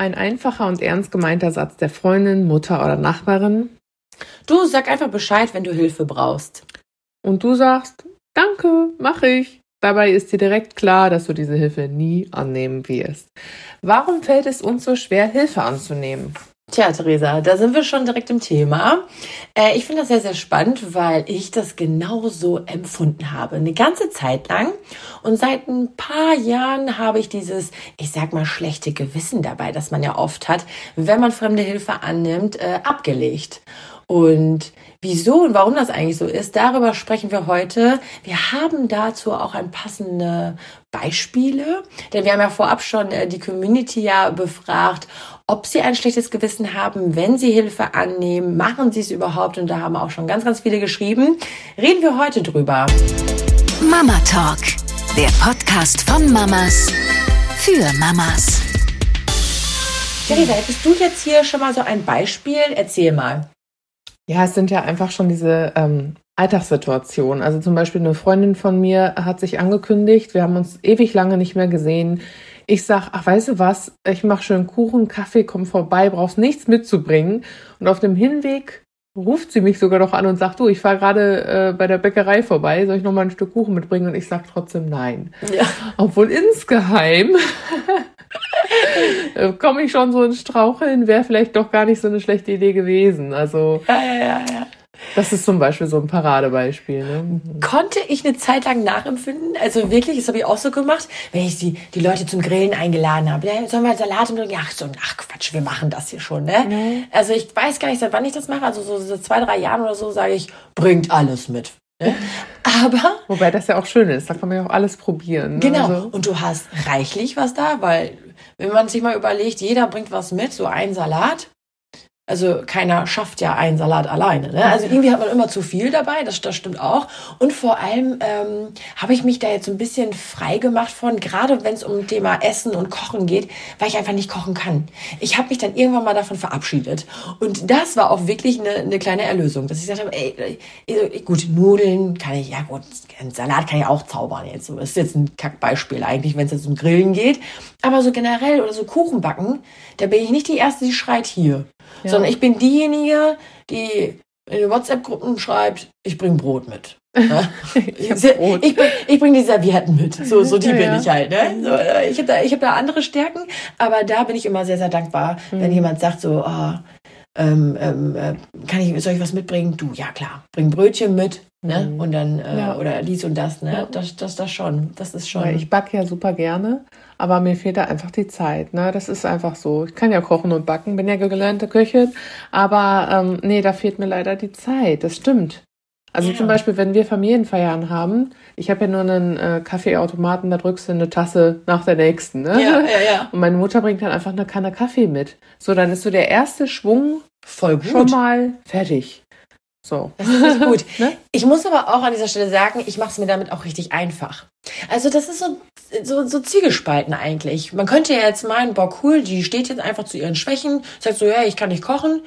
Ein einfacher und ernst gemeinter Satz der Freundin, Mutter oder Nachbarin. Du sag einfach Bescheid, wenn du Hilfe brauchst. Und du sagst, danke, mach ich. Dabei ist dir direkt klar, dass du diese Hilfe nie annehmen wirst. Warum fällt es uns so schwer, Hilfe anzunehmen? Tja, Theresa, da sind wir schon direkt im Thema. Äh, ich finde das sehr, sehr spannend, weil ich das genauso empfunden habe. Eine ganze Zeit lang. Und seit ein paar Jahren habe ich dieses, ich sag mal, schlechte Gewissen dabei, das man ja oft hat, wenn man fremde Hilfe annimmt, äh, abgelegt. Und wieso und warum das eigentlich so ist, darüber sprechen wir heute. Wir haben dazu auch ein passende Beispiele, denn wir haben ja vorab schon äh, die Community ja befragt, ob sie ein schlechtes Gewissen haben, wenn sie Hilfe annehmen, machen sie es überhaupt und da haben auch schon ganz, ganz viele geschrieben. Reden wir heute drüber. Mama Talk, der Podcast von Mamas für Mamas. Theresa, hättest du jetzt hier schon mal so ein Beispiel? Erzähl mal. Ja, es sind ja einfach schon diese ähm, Alltagssituationen. Also zum Beispiel eine Freundin von mir hat sich angekündigt, wir haben uns ewig lange nicht mehr gesehen. Ich sag, ach, weißt du was, ich mache schön Kuchen, Kaffee, komm vorbei, brauchst nichts mitzubringen. Und auf dem Hinweg ruft sie mich sogar noch an und sagt, du, ich fahre gerade äh, bei der Bäckerei vorbei, soll ich noch mal ein Stück Kuchen mitbringen? Und ich sag trotzdem nein. Ja. Obwohl insgeheim komme ich schon so ins Straucheln, wäre vielleicht doch gar nicht so eine schlechte Idee gewesen. Also ja, ja, ja, ja. Das ist zum Beispiel so ein Paradebeispiel. Ne? Konnte ich eine Zeit lang nachempfinden? Also wirklich, das habe ich auch so gemacht, wenn ich die, die Leute zum Grillen eingeladen habe. Ja, sollen wir Salat und ach, so, ach Quatsch, wir machen das hier schon. Ne? Mhm. Also ich weiß gar nicht, seit wann ich das mache. Also so, so zwei, drei Jahren oder so sage ich, bringt alles mit. Ne? Aber. Wobei das ja auch schön ist, da kann man ja auch alles probieren. Ne? Genau. Also. Und du hast reichlich was da, weil, wenn man sich mal überlegt, jeder bringt was mit, so ein Salat. Also keiner schafft ja einen Salat alleine. Ne? Also irgendwie hat man immer zu viel dabei, das, das stimmt auch. Und vor allem ähm, habe ich mich da jetzt so ein bisschen frei gemacht von, gerade wenn es um Thema Essen und Kochen geht, weil ich einfach nicht kochen kann. Ich habe mich dann irgendwann mal davon verabschiedet. Und das war auch wirklich eine, eine kleine Erlösung, dass ich gesagt habe, ey, ey, gut, Nudeln kann ich, ja gut, ein Salat kann ich auch zaubern jetzt. Das ist jetzt ein Kackbeispiel eigentlich, wenn es jetzt um Grillen geht. Aber so generell oder so Kuchen backen, da bin ich nicht die Erste, die schreit hier. Ja. Sondern ich bin diejenige, die in den WhatsApp-Gruppen schreibt, ich bring Brot mit. Ja? ich, ich, ich bringe die Servietten mit. So, so die ja, bin ich halt. Ne? So, ich habe da, ich hab da andere Stärken, aber da bin ich immer sehr, sehr dankbar, mhm. wenn jemand sagt so, oh, ähm, ähm, äh, kann ich, soll ich was mitbringen? Du, ja klar, bring Brötchen mit, ne? Mhm. Und dann, äh, ja. oder dies und das, ne? Ja. Das, das, das schon. Das ist schon. ich backe ja super gerne, aber mir fehlt da einfach die Zeit, ne? Das ist einfach so. Ich kann ja kochen und backen, bin ja gelernte Köchin, aber ähm, nee, da fehlt mir leider die Zeit. Das stimmt. Also ja. zum Beispiel, wenn wir Familienfeiern haben, ich habe ja nur einen äh, Kaffeeautomaten, da drückst du eine Tasse nach der nächsten. Ne? Ja, ja, ja. Und meine Mutter bringt dann einfach eine Kanne Kaffee mit. So, dann ist so der erste Schwung Voll gut. schon mal fertig. So. Das ist gut. ne? Ich muss aber auch an dieser Stelle sagen, ich mache es mir damit auch richtig einfach. Also das ist so, so, so Zwiegespalten eigentlich. Man könnte ja jetzt meinen, boah cool, die steht jetzt einfach zu ihren Schwächen, sagt so, ja, ich kann nicht kochen.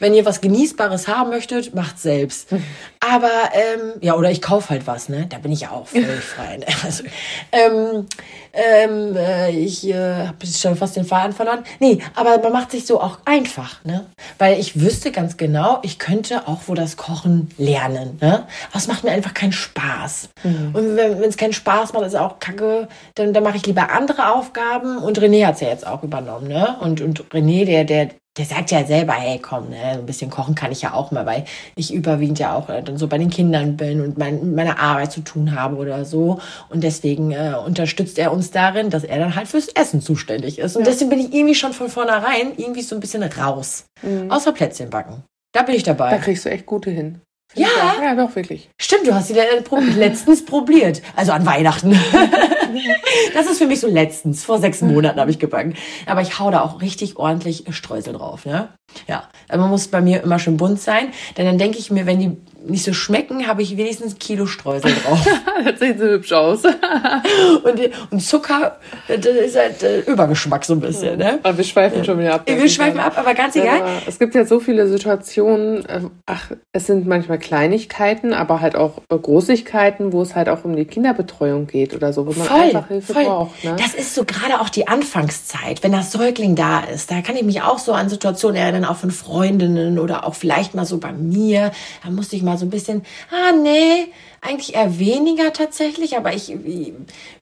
Wenn ihr was Genießbares haben möchtet, macht selbst. Aber, ähm, ja, oder ich kaufe halt was, ne? Da bin ich ja auch völlig frei. Ne? Also, ähm, ähm, äh, ich äh, habe schon fast den Faden verloren. Nee, aber man macht sich so auch einfach, ne? Weil ich wüsste ganz genau, ich könnte auch wo das Kochen lernen, ne? Aber es macht mir einfach keinen Spaß. Mhm. Und wenn es keinen Spaß macht, ist auch kacke, dann, dann mache ich lieber andere Aufgaben. Und René hat's ja jetzt auch übernommen, ne? Und, und René, der, der, der sagt ja selber, hey, komm, ne, ein bisschen kochen kann ich ja auch mal, weil ich überwiegend ja auch äh, dann so bei den Kindern bin und mein, meine Arbeit zu tun habe oder so. Und deswegen äh, unterstützt er uns darin, dass er dann halt fürs Essen zuständig ist. Und ja. deswegen bin ich irgendwie schon von vornherein irgendwie so ein bisschen raus. Mhm. Außer Plätzchen backen. Da bin ich dabei. Da kriegst du echt gute hin. Ja. ja, doch, wirklich. Stimmt, du hast sie letztens probiert. Also an Weihnachten. das ist für mich so letztens. Vor sechs Monaten habe ich gebacken. Aber ich hau da auch richtig ordentlich Streusel drauf. Ne? Ja, also man muss bei mir immer schön bunt sein. Denn dann denke ich mir, wenn die nicht so schmecken, habe ich wenigstens ein Kilo Streusel drauf. das sieht so hübsch aus. und, und Zucker, das ist halt äh, Übergeschmack so ein bisschen. Ne? Aber wir schweifen schon wieder ab. Wir schweifen ab, aber ganz egal. Ja, es gibt ja so viele Situationen, äh, ach, es sind manchmal Kleinigkeiten, aber halt auch äh, Großigkeiten, wo es halt auch um die Kinderbetreuung geht oder so, wo man Voll, einfach Hilfe voll. braucht. Ne? Das ist so gerade auch die Anfangszeit, wenn das Säugling da ist. Da kann ich mich auch so an Situationen erinnern, auch von Freundinnen oder auch vielleicht mal so bei mir. Da musste ich mal so ein bisschen, ah nee, eigentlich eher weniger tatsächlich, aber ich,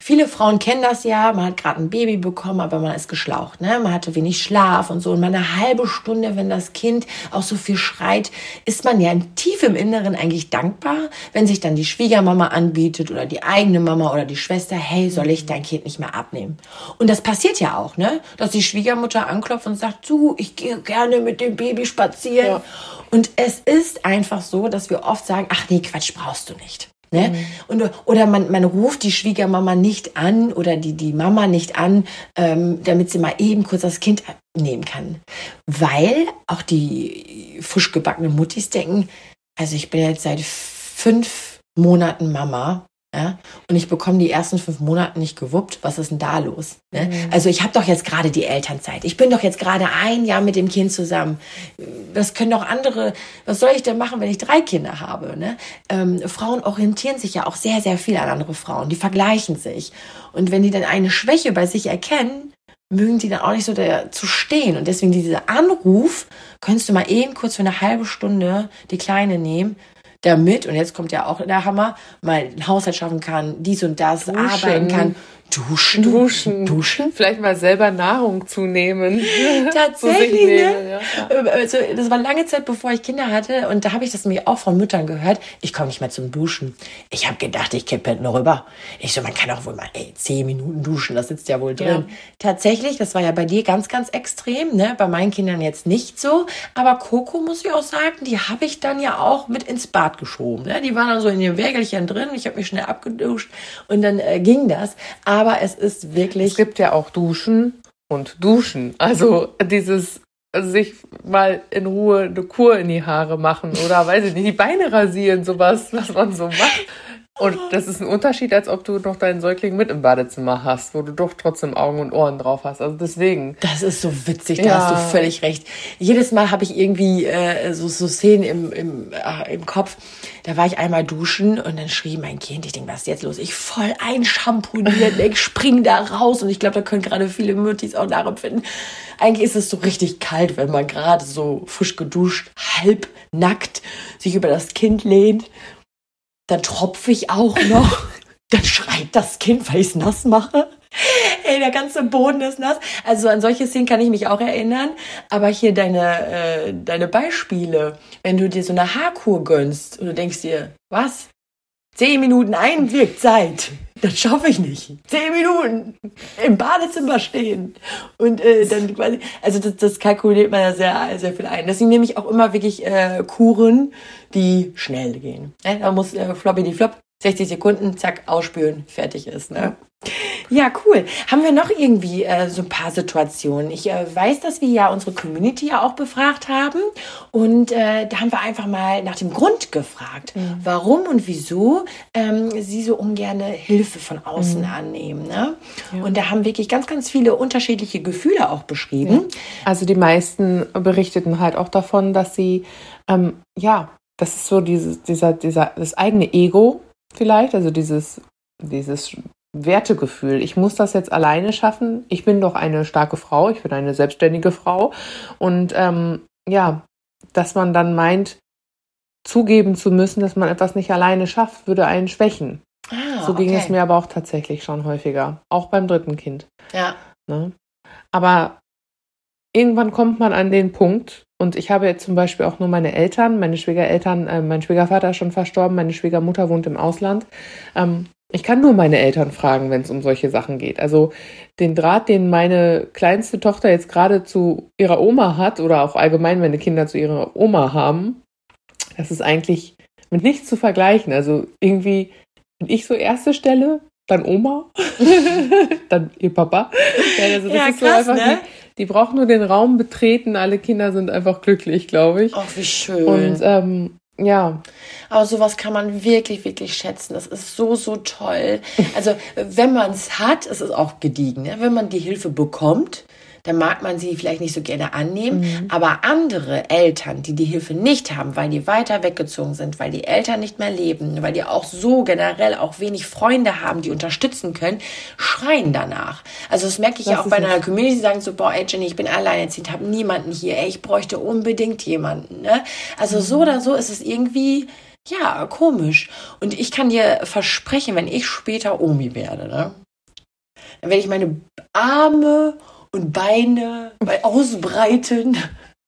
viele Frauen kennen das ja, man hat gerade ein Baby bekommen, aber man ist geschlaucht, ne? Man hatte wenig Schlaf und so und mal eine halbe Stunde, wenn das Kind auch so viel schreit, ist man ja tief im Inneren eigentlich dankbar, wenn sich dann die Schwiegermama anbietet oder die eigene Mama oder die Schwester, hey, soll ich dein Kind nicht mehr abnehmen? Und das passiert ja auch, ne? Dass die Schwiegermutter anklopft und sagt, du, ich gehe gerne mit dem Baby spazieren. Ja. Und es ist einfach so, dass wir oft sagen, ach nee, Quatsch, brauchst du nicht. Ne? Und, oder man, man ruft die Schwiegermama nicht an oder die, die Mama nicht an, ähm, damit sie mal eben kurz das Kind nehmen kann. Weil auch die frisch gebackenen Muttis denken, also ich bin jetzt seit fünf Monaten Mama. Ja, und ich bekomme die ersten fünf Monate nicht gewuppt. Was ist denn da los? Ne? Also ich habe doch jetzt gerade die Elternzeit. Ich bin doch jetzt gerade ein Jahr mit dem Kind zusammen. Das können doch andere. Was soll ich denn machen, wenn ich drei Kinder habe? Ne? Ähm, Frauen orientieren sich ja auch sehr, sehr viel an andere Frauen. Die vergleichen sich. Und wenn die dann eine Schwäche bei sich erkennen, mögen die dann auch nicht so dazu stehen. Und deswegen dieser Anruf, könntest du mal eben kurz für eine halbe Stunde die Kleine nehmen, damit, und jetzt kommt ja auch der Hammer, mal einen Haushalt schaffen kann, dies und das, Duschen. arbeiten kann. Duschen. Duschen. Duschen. Vielleicht mal selber Nahrung zunehmen. Tatsächlich, Zu ne? ja. Also, das war lange Zeit, bevor ich Kinder hatte. Und da habe ich das nämlich auch von Müttern gehört. Ich komme nicht mehr zum Duschen. Ich habe gedacht, ich kippe hinten rüber. Ich so, man kann auch wohl mal, ey, zehn Minuten duschen, das sitzt ja wohl drin. Ja. Tatsächlich, das war ja bei dir ganz, ganz extrem, ne? Bei meinen Kindern jetzt nicht so. Aber Coco, muss ich auch sagen, die habe ich dann ja auch mit ins Bad geschoben. Ne? Die waren dann so in den Wägelchen drin. Ich habe mich schnell abgeduscht und dann äh, ging das. Aber es ist wirklich. Es gibt ja auch Duschen und Duschen. Also dieses sich mal in Ruhe eine Kur in die Haare machen oder weiß ich nicht, die Beine rasieren, sowas, was man so macht. Und das ist ein Unterschied, als ob du noch deinen Säugling mit im Badezimmer hast, wo du doch trotzdem Augen und Ohren drauf hast. Also deswegen. Das ist so witzig, da Ja. hast du völlig recht. Jedes Mal habe ich irgendwie äh, so, so Szenen im, im, äh, im Kopf. Da war ich einmal duschen und dann schrie mein Kind, ich denke, was ist jetzt los? Ich voll einschamponiert, ich spring da raus und ich glaube, da können gerade viele Müttis auch nachempfinden. Eigentlich ist es so richtig kalt, wenn man gerade so frisch geduscht, halb nackt sich über das Kind lehnt. Dann tropfe ich auch noch. Dann schreit das Kind, weil ich es nass mache. Ey, der ganze Boden ist nass. Also an solche Szenen kann ich mich auch erinnern. Aber hier deine, äh, deine Beispiele, wenn du dir so eine Haarkur gönnst und du denkst dir, was? Zehn Minuten Einwirkzeit. Das schaffe ich nicht. Zehn Minuten im Badezimmer stehen. Und äh, dann quasi, also das, das kalkuliert man ja sehr, sehr viel ein. Deswegen nehme ich auch immer wirklich äh, Kuren, die schnell gehen. Ne? Da muss äh, floppy die flop, 60 Sekunden, zack, ausspülen, fertig ist. Ne? Ja, cool. Haben wir noch irgendwie äh, so ein paar Situationen? Ich äh, weiß, dass wir ja unsere Community ja auch befragt haben und äh, da haben wir einfach mal nach dem Grund gefragt, warum und wieso ähm, sie so ungern Hilfe von außen annehmen. Ne? Und da haben wirklich ganz, ganz viele unterschiedliche Gefühle auch beschrieben. Also die meisten berichteten halt auch davon, dass sie, ähm, ja, das ist so dieses, dieser, dieser, das eigene Ego vielleicht, also dieses, dieses Wertegefühl. Ich muss das jetzt alleine schaffen. Ich bin doch eine starke Frau, ich bin eine selbstständige Frau. Und ähm, ja, dass man dann meint, zugeben zu müssen, dass man etwas nicht alleine schafft, würde einen schwächen. Ah, So ging okay. es mir aber auch tatsächlich schon häufiger, auch beim dritten Kind. Ja. Ne? Aber irgendwann kommt man an den Punkt, und ich habe jetzt zum Beispiel auch nur meine Eltern, meine Schwiegereltern, äh, mein Schwiegervater ist schon verstorben, meine Schwiegermutter wohnt im Ausland. Ähm, ich kann nur meine Eltern fragen, wenn es um solche Sachen geht. Also den Draht, den meine kleinste Tochter jetzt gerade zu ihrer Oma hat, oder auch allgemein meine Kinder zu ihrer Oma haben, das ist eigentlich mit nichts zu vergleichen. Also irgendwie bin ich so erste Stelle, dann Oma, dann ihr Papa. Ja, also das Ja, ist so krass, einfach ne? die, die braucht nur den Raum betreten, alle Kinder sind einfach glücklich, glaube ich. Ach, wie schön. Und ähm, ja. Aber sowas kann man wirklich, wirklich schätzen. Das ist so, so toll. Also, wenn man es hat, es ist auch gediegen. Ne? Wenn man die Hilfe bekommt, dann mag man sie vielleicht nicht so gerne annehmen. Mhm. Aber andere Eltern, die die Hilfe nicht haben, weil die weiter weggezogen sind, weil die Eltern nicht mehr leben, weil die auch so generell auch wenig Freunde haben, die unterstützen können, schreien danach. Also das merke ich das ja auch bei einer Community, die sagen so, boah, ey Jenny, ich bin alleinerziehend, habe niemanden hier, ey, ich bräuchte unbedingt jemanden. Ne? Also mhm. so oder so ist es irgendwie ja, komisch. Und ich kann dir versprechen, wenn ich später Omi werde, ne, dann werde ich meine Arme und Beine ausbreiten.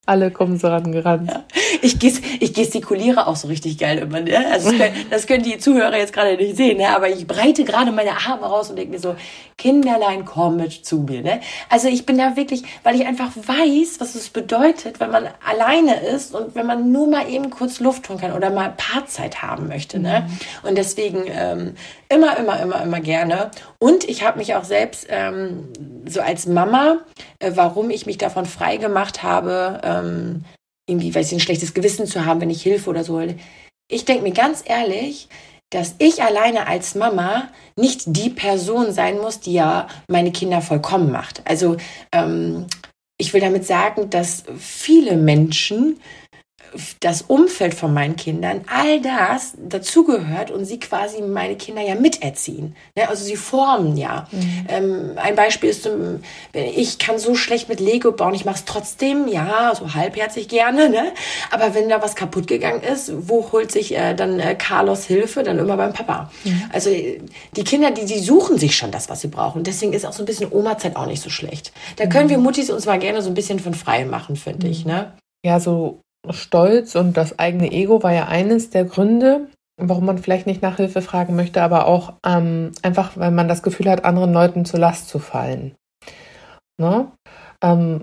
Alle kommen so rangerannt. Ja. Ich, ges ich gestikuliere auch so richtig geil immer. Ne? Also das können, das können die Zuhörer jetzt gerade nicht sehen, ne? aber ich breite gerade meine Arme raus und denke mir so, Kinderlein, komm mit zu mir. Ne? Also ich bin da wirklich, weil ich einfach weiß, was es bedeutet, wenn man alleine ist und wenn man nur mal eben kurz Luft holen kann oder mal Paarzeit haben möchte. Ne? Mhm. Und deswegen ähm, immer, immer, immer, immer gerne. Und ich habe mich auch selbst ähm, so als Mama, äh, warum ich mich davon frei gemacht habe, ähm, irgendwie, weiß ich, ein schlechtes Gewissen zu haben, wenn ich Hilfe oder so. Ich denke mir ganz ehrlich, dass ich alleine als Mama nicht die Person sein muss, die ja meine Kinder vollkommen macht. Also ähm, ich will damit sagen, dass viele Menschen das Umfeld von meinen Kindern, all das dazugehört und sie quasi meine Kinder ja miterziehen. Ne? Also sie formen ja. Mhm. Ähm, ein Beispiel ist, ich kann so schlecht mit Lego bauen, ich mache es trotzdem, ja, so halbherzig gerne, ne? aber wenn da was kaputt gegangen ist, wo holt sich äh, dann äh, Carlos Hilfe? Dann immer beim Papa. Mhm. Also die Kinder, die, die suchen sich schon das, was sie brauchen. Deswegen ist auch so ein bisschen Oma-Zeit auch nicht so schlecht. Da können mhm. wir Muttis uns mal gerne so ein bisschen von frei machen, finde ich. Ne? Ja, so Stolz und das eigene Ego war ja eines der Gründe, warum man vielleicht nicht nach Hilfe fragen möchte, aber auch ähm, einfach, weil man das Gefühl hat, anderen Leuten zur Last zu fallen. Ne? Ähm,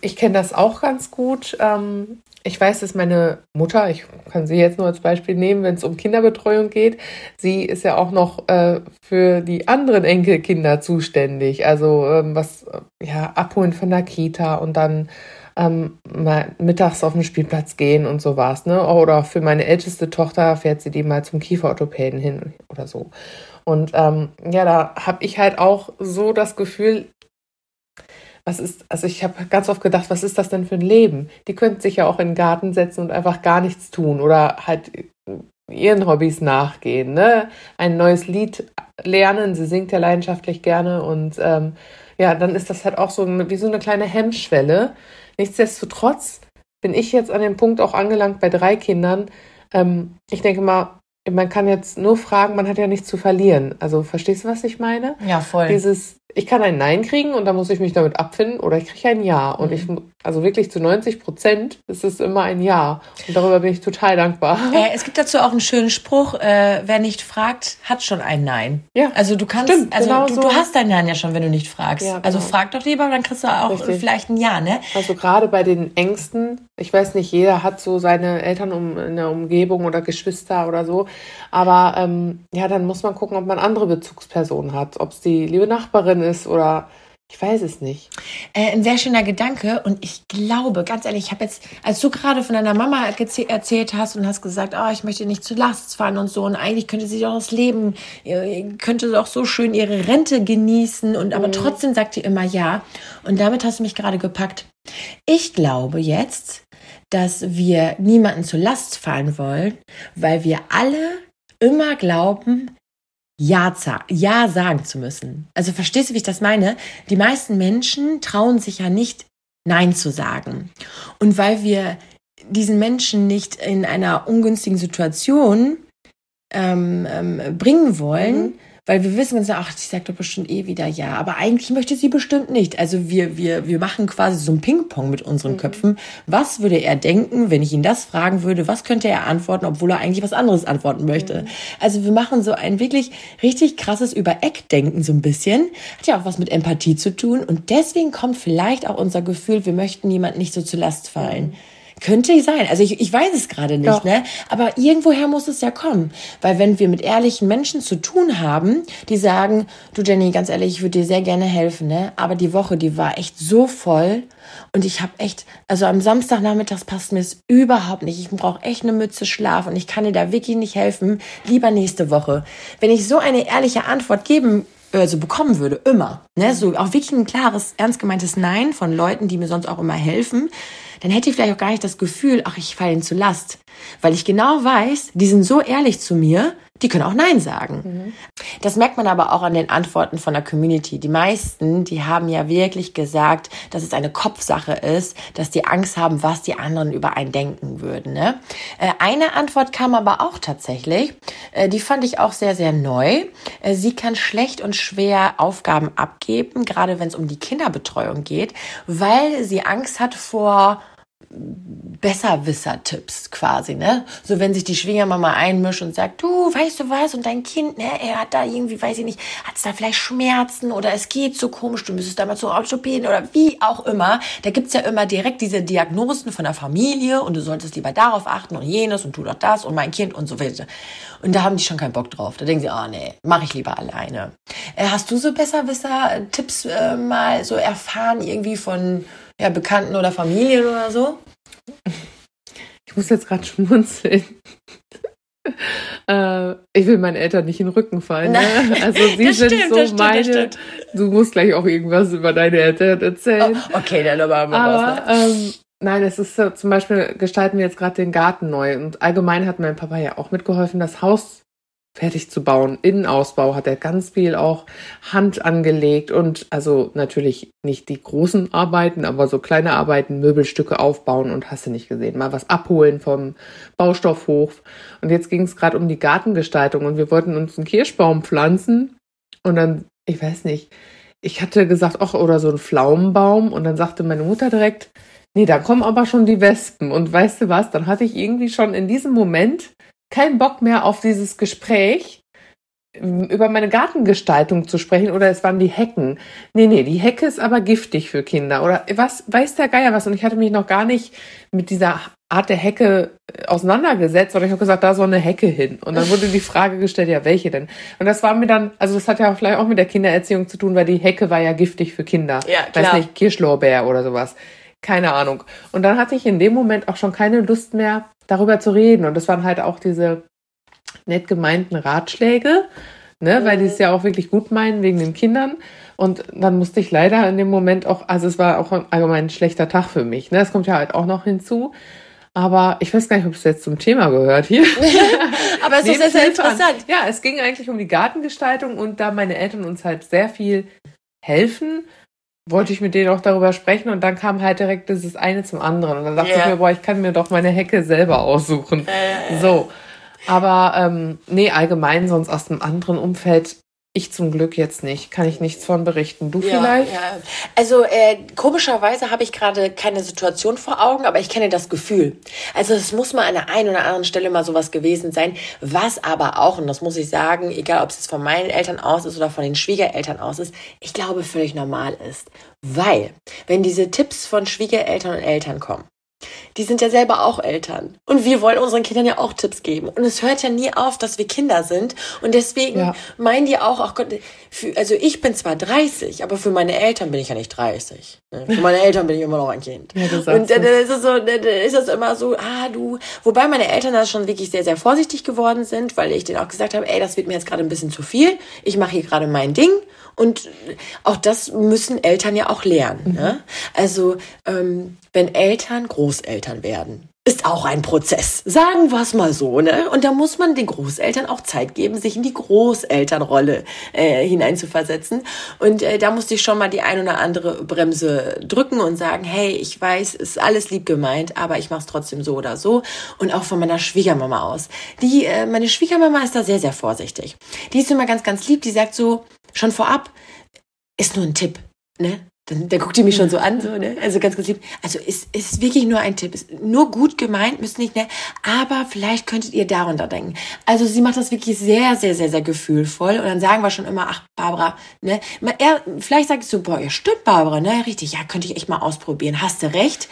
ich kenne das auch ganz gut. Ähm, ich weiß, dass meine Mutter, ich kann sie jetzt nur als Beispiel nehmen, wenn es um Kinderbetreuung geht, sie ist ja auch noch äh, für die anderen Enkelkinder zuständig. Also ähm, was, ja, abholen von der Kita und dann ähm, mal mittags auf den Spielplatz gehen und sowas, ne? Oder für meine älteste Tochter fährt sie die mal zum Kieferorthopäden hin oder so. Und ähm, ja, da habe ich halt auch so das Gefühl, was ist, also ich habe ganz oft gedacht, was ist das denn für ein Leben? Die könnten sich ja auch in den Garten setzen und einfach gar nichts tun oder halt ihren Hobbys nachgehen, ne? Ein neues Lied lernen, sie singt ja leidenschaftlich gerne und ähm, ja, dann ist das halt auch so wie so eine kleine Hemmschwelle, Nichtsdestotrotz bin ich jetzt an dem Punkt auch angelangt bei drei Kindern. Ähm, ich denke mal, man kann jetzt nur fragen, man hat ja nichts zu verlieren. Also verstehst du, was ich meine? Ja, voll. Dieses, ich kann ein Nein kriegen und dann muss ich mich damit abfinden oder ich kriege ein Ja. Und mhm. ich, also wirklich zu 90 Prozent ist es immer ein Ja. Und darüber bin ich total dankbar. Äh, es gibt dazu auch einen schönen Spruch, äh, wer nicht fragt, hat schon ein Nein. Ja. Also du kannst, Stimmt, also genau du, so. du, hast dein Nein ja schon, wenn du nicht fragst. Ja, also genau. Also frag doch lieber, dann kriegst du auch Richtig. vielleicht ein Ja, ne? Also gerade bei den Ängsten, ich weiß nicht, jeder hat so seine Eltern um, in der Umgebung oder Geschwister oder so. Aber ähm, ja, dann muss man gucken, ob man andere Bezugspersonen hat. Ob es die liebe Nachbarin ist oder ich weiß es nicht. Äh, ein sehr schöner Gedanke und ich glaube, ganz ehrlich, ich habe jetzt, als du gerade von deiner Mama erzählt hast und hast gesagt, oh, ich möchte nicht zu Last fahren und so und eigentlich könnte sie doch das Leben, könnte doch so schön ihre Rente genießen und aber mhm. trotzdem sagt sie immer ja und damit hast du mich gerade gepackt. Ich glaube jetzt, dass wir niemanden zur Last fallen wollen, weil wir alle immer glauben, ja, ja sagen zu müssen. Also verstehst du, wie ich das meine? Die meisten Menschen trauen sich ja nicht, Nein zu sagen. Und weil wir diesen Menschen nicht in einer ungünstigen Situation ähm, ähm, bringen wollen, mhm weil wir wissen ganz ach, sie sagt doch bestimmt eh wieder ja, aber eigentlich möchte sie bestimmt nicht. Also wir, wir, wir machen quasi so ein Ping-Pong mit unseren mhm. Köpfen. Was würde er denken, wenn ich ihn das fragen würde? Was könnte er antworten, obwohl er eigentlich was anderes antworten möchte? Mhm. Also wir machen so ein wirklich richtig krasses Über-Eck-Denken so ein bisschen. Hat ja auch was mit Empathie zu tun und deswegen kommt vielleicht auch unser Gefühl, wir möchten jemand nicht so zur Last fallen. Mhm Könnte sein. Also ich, ich weiß es gerade nicht, Doch. ne? Aber irgendwoher muss es ja kommen. Weil wenn wir mit ehrlichen Menschen zu tun haben, die sagen, du Jenny, ganz ehrlich, ich würde dir sehr gerne helfen, ne? Aber die Woche, die war echt so voll. Und ich habe echt, also am Samstagnachmittags passt mir es überhaupt nicht. Ich brauche echt eine Mütze Schlaf und ich kann dir da wirklich nicht helfen. Lieber nächste Woche. Wenn ich so eine ehrliche Antwort geben also bekommen würde, immer, ne, so auch wirklich ein klares, ernst gemeintes Nein von Leuten, die mir sonst auch immer helfen, dann hätte ich vielleicht auch gar nicht das Gefühl, ach, ich falle ihnen zu Last. Weil ich genau weiß, die sind so ehrlich zu mir, die können auch Nein sagen. Das merkt man aber auch an den Antworten von der Community. Die meisten, die haben ja wirklich gesagt, dass es eine Kopfsache ist, dass die Angst haben, was die anderen über einen denken würden. Ne? Äh, Eine Antwort kam aber auch tatsächlich, äh, die fand ich auch sehr, sehr neu. Äh, Sie kann schlecht und schwer Aufgaben abgeben, gerade wenn es um die Kinderbetreuung geht, weil sie Angst hat vor Besserwisser-Tipps quasi, ne? So wenn sich die Schwiegermama einmischt und sagt, du, weißt du was, und dein Kind, ne, er hat da irgendwie, weiß ich nicht, hat es da vielleicht Schmerzen oder es geht so komisch, du müsstest da mal zur Orthopäden oder wie auch immer. Da gibt's ja immer direkt diese Diagnosen von der Familie und du solltest lieber darauf achten und jenes und tu doch das und mein Kind und so weiter. Und da haben die schon keinen Bock drauf. Da denken sie, ah nee, mache ich lieber alleine. Äh, hast du so Besserwisser-Tipps äh, mal so erfahren, irgendwie von ja, Bekannten oder Familien oder so? Ich muss jetzt gerade schmunzeln. äh, ich will meinen Eltern nicht in den Rücken fallen. Ne? Also sie sind stimmt, so stimmt, meine. Du musst gleich auch irgendwas über deine Eltern erzählen. Oh, okay, dann aber mal Aber was. Ne? ähm, nein, es ist so, zum Beispiel gestalten wir jetzt gerade den Garten neu und allgemein hat mein Papa ja auch mitgeholfen, das Haus fertig zu bauen. Innenausbau hat er ganz viel auch Hand angelegt und also natürlich nicht die großen Arbeiten, aber so kleine Arbeiten, Möbelstücke aufbauen und hast du nicht gesehen, mal was abholen vom Baustoffhof. Und jetzt ging es gerade um die Gartengestaltung und wir wollten uns einen Kirschbaum pflanzen und dann, ich weiß nicht, ich hatte gesagt, ach, oder so ein Pflaumenbaum und dann sagte meine Mutter direkt, nee, da kommen aber schon die Wespen. Und weißt du was, dann hatte ich irgendwie schon in diesem Moment keinen Bock mehr auf dieses Gespräch ähm, über meine Gartengestaltung zu sprechen oder es waren die Hecken. Nee, nee, die Hecke ist aber giftig für Kinder oder was, weiß der Geier was und ich hatte mich noch gar nicht mit dieser Art der Hecke äh, auseinandergesetzt, sondern ich habe gesagt, da soll eine Hecke hin. Und dann wurde die Frage gestellt, ja, welche denn? Und das war mir dann, also das hat ja vielleicht auch mit der Kindererziehung zu tun, weil die Hecke war ja giftig für Kinder. Ja, Weiß klar. nicht, Kirschlorbeer oder sowas. Keine Ahnung. Und dann hatte ich in dem Moment auch schon keine Lust mehr, darüber zu reden. Und das waren halt auch diese nett gemeinten Ratschläge, ne, weil die es ja auch wirklich gut meinen wegen den Kindern. Und dann musste ich leider in dem Moment auch, also es war auch allgemein ein schlechter Tag für mich. Ne? Das kommt ja halt auch noch hinzu. Aber ich weiß gar nicht, ob es jetzt zum Thema gehört hier. Aber es ist Nehmt sehr, Hilfe an. interessant. Ja, es ging eigentlich um die Gartengestaltung und da meine Eltern uns halt sehr viel helfen, wollte ich mit denen auch darüber sprechen und dann kam halt direkt dieses eine zum anderen. Und dann dachte Ja. ich mir, boah, ich kann mir doch meine Hecke selber aussuchen. Äh, So. Aber ähm, nee, allgemein sonst aus einem anderen Umfeld, ich zum Glück jetzt nicht. Kann ich nichts von berichten. Du Ja, vielleicht? ja. Also äh, komischerweise habe ich gerade keine Situation vor Augen, aber ich kenne das Gefühl. Also es muss mal an der einen oder anderen Stelle mal sowas gewesen sein, was aber auch, und das muss ich sagen, egal ob es jetzt von meinen Eltern aus ist oder von den Schwiegereltern aus ist, ich glaube völlig normal ist. Weil, wenn diese Tipps von Schwiegereltern und Eltern kommen, die sind ja selber auch Eltern. Und wir wollen unseren Kindern ja auch Tipps geben. Und es hört ja nie auf, dass wir Kinder sind. Und deswegen Ja. meinen die auch, ach Gott, für, also ich bin zwar 30, aber für meine Eltern bin ich ja nicht 30. ne? Für meine Eltern bin ich immer noch ein Kind. Ja, und dann ist es so, dann ist es immer so, ah du, wobei meine Eltern da schon wirklich sehr, sehr vorsichtig geworden sind, weil ich denen auch gesagt habe, ey, das wird mir jetzt gerade ein bisschen zu viel. Ich mache hier gerade mein Ding. Und auch das müssen Eltern ja auch lernen. Ne? Also ähm, wenn Eltern Großeltern werden, ist auch ein Prozess. Sagen wir es mal so, ne? Und da muss man den Großeltern auch Zeit geben, sich in die Großelternrolle äh, hineinzuversetzen. Und äh, da musste ich schon mal die ein oder andere Bremse drücken und sagen, hey, ich weiß, ist alles lieb gemeint, aber ich mache es trotzdem so oder so. Und auch von meiner Schwiegermama aus. Die, äh, meine Schwiegermama ist da sehr, sehr vorsichtig. Die ist immer ganz, ganz lieb. Die sagt so schon vorab, ist nur ein Tipp, ne? dann, dann guckt die mich schon so an, so, ne? Also ganz, ganz lieb. Also ist, ist wirklich nur ein Tipp. Ist nur gut gemeint, müsst nicht, ne? Aber vielleicht könntet ihr darunter denken. Also sie macht das wirklich sehr, sehr, sehr, sehr gefühlvoll. Und dann sagen wir schon immer, ach, Barbara, ne? Er, vielleicht sagst du, boah, ja, stimmt, Barbara, ne? Richtig, ja, könnte ich echt mal ausprobieren. Hast du recht?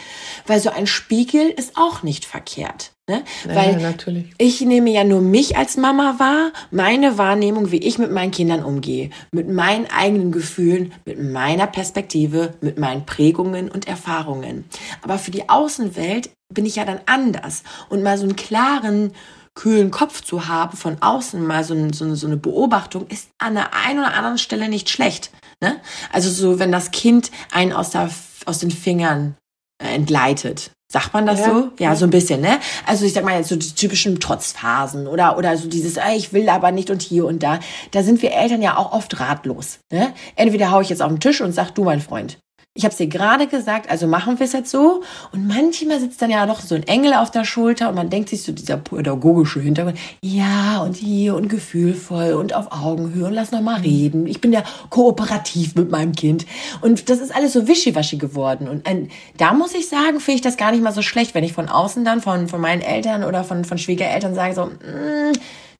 Weil so ein Spiegel ist auch nicht verkehrt. Ne? Ja, Weil natürlich. ich nehme ja nur mich als Mama wahr, meine Wahrnehmung, wie ich mit meinen Kindern umgehe, mit meinen eigenen Gefühlen, mit meiner Perspektive, mit meinen Prägungen und Erfahrungen. Aber für die Außenwelt bin ich ja dann anders und mal so einen klaren, kühlen Kopf zu haben von außen, mal so, ein, so, eine, so eine Beobachtung, ist an der einen oder anderen Stelle nicht schlecht. Ne? Also so, wenn das Kind einen aus, der, aus den Fingern äh, entgleitet. Sagt man das Ja. so? Ja, so ein bisschen, ne? Also ich sag mal jetzt so die typischen Trotzphasen oder, oder so dieses, ey, ich will aber nicht und hier und da. Da sind wir Eltern ja auch oft ratlos. Ne? Entweder hau ich jetzt auf den Tisch und sag, du mein Freund, ich habe es dir gerade gesagt, also machen wir es jetzt so. Und manchmal sitzt dann ja noch so ein Engel auf der Schulter und man denkt sich so dieser pädagogische Hintergrund, ja und hier und gefühlvoll und auf Augenhöhe und lass noch mal reden. Ich bin ja kooperativ mit meinem Kind und das ist alles so wischiwaschi geworden. Und ein, da muss ich sagen, finde ich das gar nicht mal so schlecht, wenn ich von außen dann von von meinen Eltern oder von von Schwiegereltern sage so, "Mm,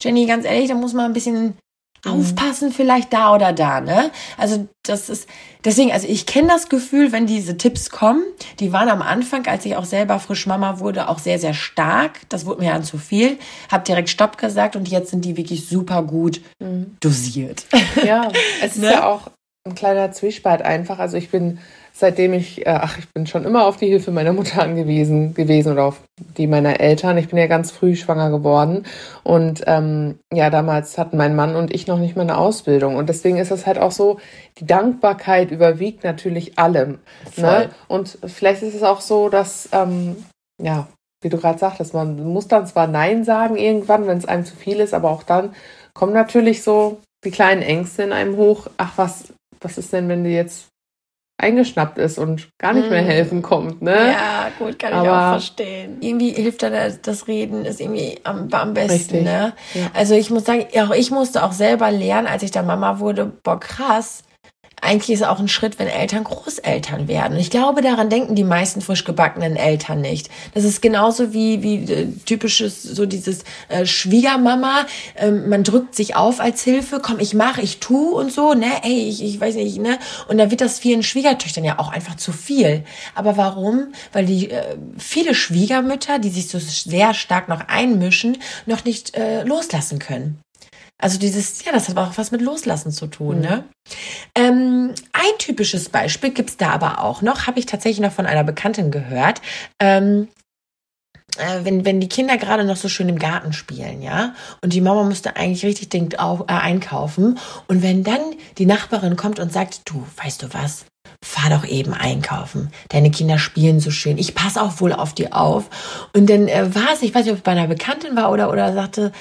Jenny, ganz ehrlich, da muss man ein bisschen aufpassen, vielleicht da oder da, ne? Also das ist deswegen, also ich kenne das Gefühl, wenn diese Tipps kommen, die waren am Anfang, als ich auch selber frisch Mama wurde, auch sehr, sehr stark. Das wurde mir dann zu viel. Hab direkt Stopp gesagt und jetzt sind die wirklich super gut dosiert. Ja, es ist Ne? ja auch ein kleiner Zwiespalt einfach. Also ich bin, seitdem ich, äh, ach, ich bin schon immer auf die Hilfe meiner Mutter angewiesen gewesen oder auf die meiner Eltern. Ich bin ja ganz früh schwanger geworden und ähm, ja, damals hatten mein Mann und ich noch nicht mal eine Ausbildung und deswegen ist es halt auch so, die Dankbarkeit überwiegt natürlich allem. Voll. Ne? Und vielleicht ist es auch so, dass, ähm, ja, wie du gerade sagtest, man muss dann zwar Nein sagen irgendwann, wenn es einem zu viel ist, aber auch dann kommen natürlich so die kleinen Ängste in einem hoch. Ach, was, was ist denn, wenn die jetzt eingeschnappt ist und gar nicht mehr Mm. helfen kommt, ne? Ja, gut, kann ich Aber- auch verstehen. Irgendwie hilft dann das- das Reden, ist irgendwie am, am besten, Richtig. ne? Ja. Also ich muss sagen, auch ich musste auch selber lernen, als ich da Mama wurde, boah, krass. Eigentlich ist es auch ein Schritt, wenn Eltern Großeltern werden. Ich glaube, daran denken die meisten frisch gebackenen Eltern nicht. Das ist genauso wie, wie äh, typisches, so dieses äh, Schwiegermama. Ähm, man drückt sich auf als Hilfe. Komm, ich mache, ich tu und so, ne? Ey, ich, ich weiß nicht, ne? Und da wird das vielen Schwiegertöchtern ja auch einfach zu viel. Aber warum? Weil die äh, viele Schwiegermütter, die sich so sehr stark noch einmischen, noch nicht äh, loslassen können. Also dieses, ja, das hat auch was mit Loslassen zu tun, ne? Ähm, ein typisches Beispiel gibt's da aber auch noch, habe ich tatsächlich noch von einer Bekannten gehört. Ähm, äh, wenn, wenn die Kinder gerade noch so schön im Garten spielen, ja, und die Mama müsste eigentlich richtig dringend au- äh, einkaufen. Und wenn dann die Nachbarin kommt und sagt, du, weißt du was? Fahr doch eben einkaufen. Deine Kinder spielen so schön. Ich passe auch wohl auf die auf. Und dann äh, war es, ich weiß nicht, ob es bei einer Bekanntin war oder, oder sagte,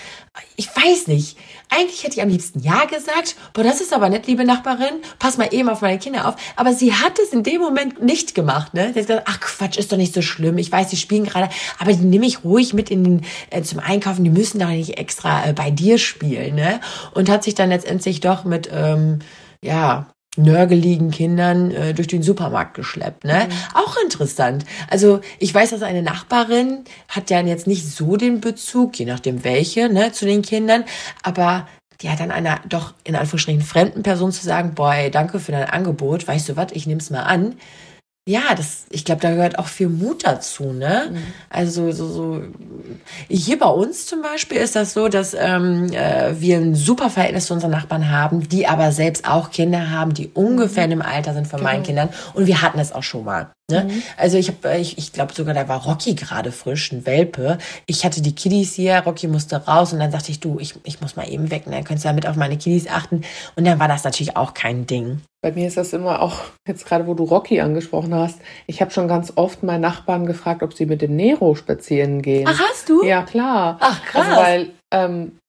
ich weiß nicht. Eigentlich hätte ich am liebsten Ja gesagt. Boah, das ist aber nett, liebe Nachbarin. Pass mal eben auf meine Kinder auf. Aber sie hat es in dem Moment nicht gemacht. Ne? Sie hat gesagt, ach Quatsch, ist doch nicht so schlimm. Ich weiß, die spielen gerade, aber die nehme ich ruhig mit in den, äh, zum Einkaufen. Die müssen doch nicht extra äh, bei dir spielen. Ne? Und hat sich dann letztendlich doch mit, ähm, ja, nörgeligen Kindern äh, durch den Supermarkt geschleppt. Ne? Auch interessant. Also ich weiß, dass eine Nachbarin hat ja jetzt nicht so den Bezug, je nachdem welche, ne, zu den Kindern, aber die hat dann einer doch in Anführungsstrichen fremden Person zu sagen, boah, ey, danke für dein Angebot, weißt du was, ich nehme es mal an. Ja, das, ich glaube, da gehört auch viel Mut dazu, ne? Also so, so hier bei uns zum Beispiel ist das so, dass ähm, äh, wir ein super Verhältnis zu unseren Nachbarn haben, die aber selbst auch Kinder haben, die ungefähr in dem Alter sind von meinen Kindern. Und wir hatten es auch schon mal. Ne? Also ich habe, ich, ich glaube sogar, da war Rocky gerade frisch, ein Welpe. Ich hatte die Kiddies hier, Rocky musste raus und dann sagte ich, du, ich, ich muss mal eben weg, und dann könntest du ja mit auf meine Kiddies achten. Und dann war das natürlich auch kein Ding. Bei mir ist das immer auch, jetzt gerade wo du Rocky angesprochen hast, ich habe schon ganz oft meinen Nachbarn gefragt, ob sie mit dem Nero spazieren gehen. Ach, hast du? Ja, klar. Ach, krass. Also, weil ähm,